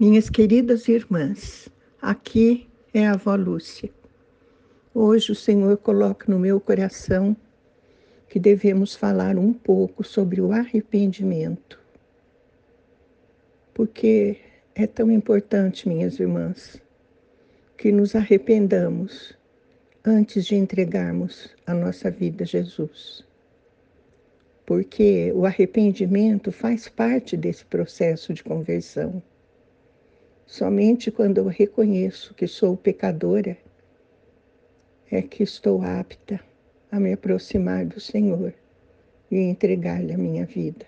Minhas queridas irmãs, aqui é a avó Lúcia. Hoje o Senhor coloca no meu coração que devemos falar um pouco sobre o arrependimento. Porque é tão importante, minhas irmãs, que nos arrependamos antes de entregarmos a nossa vida a Jesus. Porque o arrependimento faz parte desse processo de conversão. Somente quando eu reconheço que sou pecadora é que estou apta a me aproximar do Senhor e entregar-lhe a minha vida.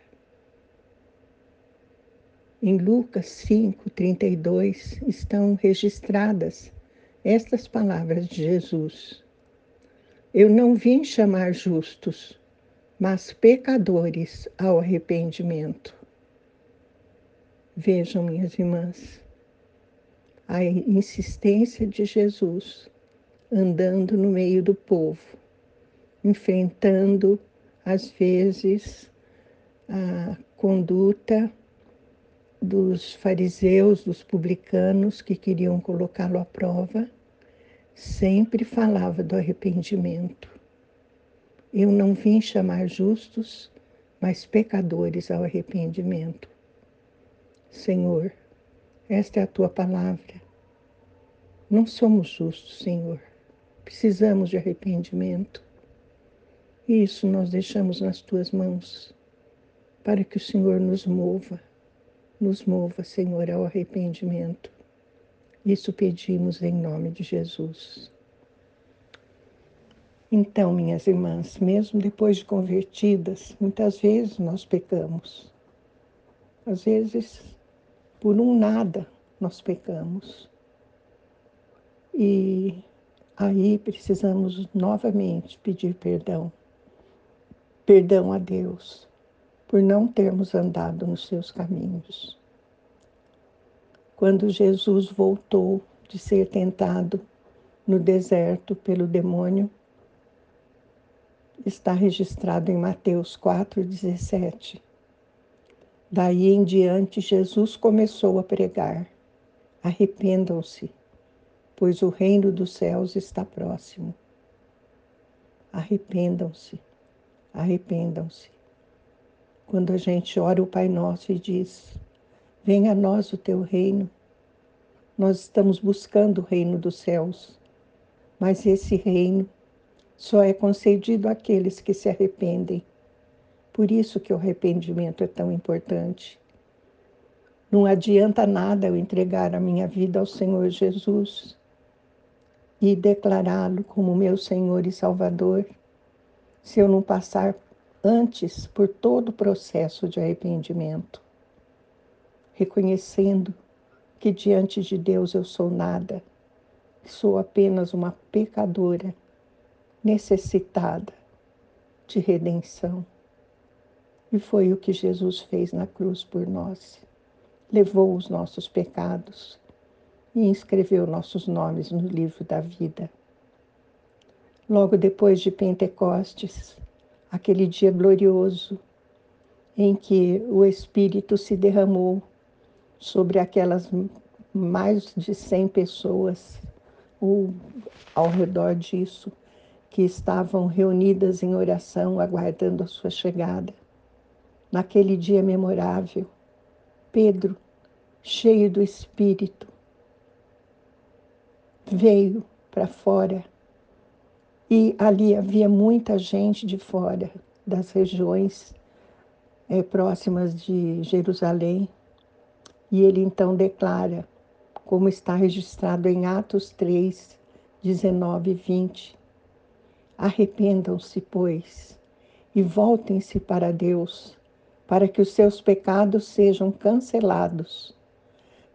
Em Lucas 5, 32 estão registradas estas palavras de Jesus. Eu não vim chamar justos, mas pecadores ao arrependimento. Vejam, minhas irmãs, a insistência de Jesus andando no meio do povo, enfrentando, às vezes, a conduta dos fariseus, dos publicanos que queriam colocá-lo à prova, sempre falava do arrependimento. Eu não vim chamar justos, mas pecadores ao arrependimento. Senhor, esta é a tua palavra. Não somos justos, Senhor. Precisamos de arrependimento. Isso nós deixamos nas tuas mãos, para que o Senhor nos mova, nos mova, Senhor, ao arrependimento. Isso pedimos em nome de Jesus. Então, minhas irmãs, mesmo depois de convertidas, muitas vezes nós pecamos. Às vezes por um nada nós pecamos. E aí precisamos novamente pedir perdão. Perdão a Deus por não termos andado nos seus caminhos. Quando Jesus voltou de ser tentado no deserto pelo demônio, está registrado em Mateus 4,17 Daí em diante, Jesus começou a pregar: arrependam-se, pois o reino dos céus está próximo. Arrependam-se, arrependam-se. Quando a gente ora o Pai Nosso e diz: Venha a nós o teu reino, nós estamos buscando o reino dos céus, mas esse reino só é concedido àqueles que se arrependem por isso que o arrependimento é tão importante. Não adianta nada eu entregar a minha vida ao Senhor Jesus e declará-lo como meu Senhor e Salvador, se eu não passar antes por todo o processo de arrependimento, reconhecendo que diante de Deus eu sou nada, sou apenas uma pecadora necessitada de redenção. E foi o que Jesus fez na cruz por nós. Levou os nossos pecados e inscreveu nossos nomes no livro da vida. Logo depois de Pentecostes, aquele dia glorioso em que o Espírito se derramou sobre aquelas mais de 100 pessoas ou ao redor disso que estavam reunidas em oração aguardando a sua chegada naquele dia memorável, Pedro, cheio do Espírito, veio para fora e ali havia muita gente de fora das regiões é, próximas de Jerusalém. E ele então declara, como está registrado em Atos 3, 19 e 20: Arrependam-se, pois, e voltem-se para Deus para que os seus pecados sejam cancelados,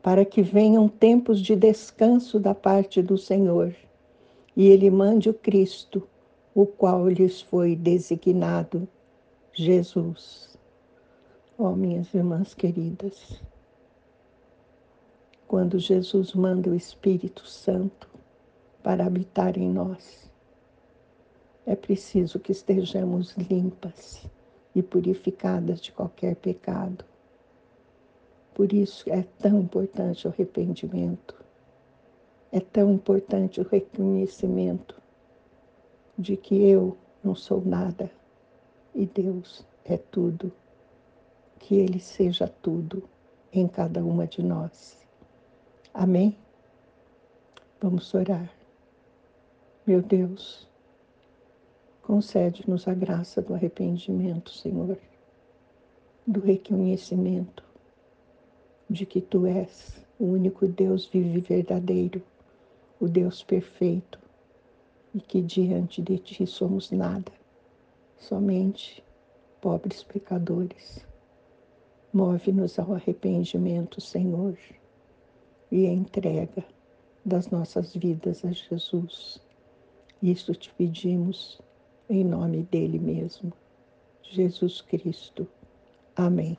para que venham tempos de descanso da parte do Senhor, e Ele mande o Cristo, o qual lhes foi designado, Jesus. Ó oh, minhas irmãs queridas, quando Jesus manda o Espírito Santo para habitar em nós, é preciso que estejamos limpas e purificadas de qualquer pecado. Por isso é tão importante o arrependimento, é tão importante o reconhecimento de que eu não sou nada e Deus é tudo. Que Ele seja tudo em cada uma de nós. Amém? Vamos orar. Meu Deus, concede-nos a graça do arrependimento, Senhor, do reconhecimento de que Tu és o único Deus vivo e verdadeiro, o Deus perfeito, e que diante de Ti somos nada, somente pobres pecadores. Move-nos ao arrependimento, Senhor, e a entrega das nossas vidas a Jesus. Isso te pedimos em nome dele mesmo, Jesus Cristo. Amém.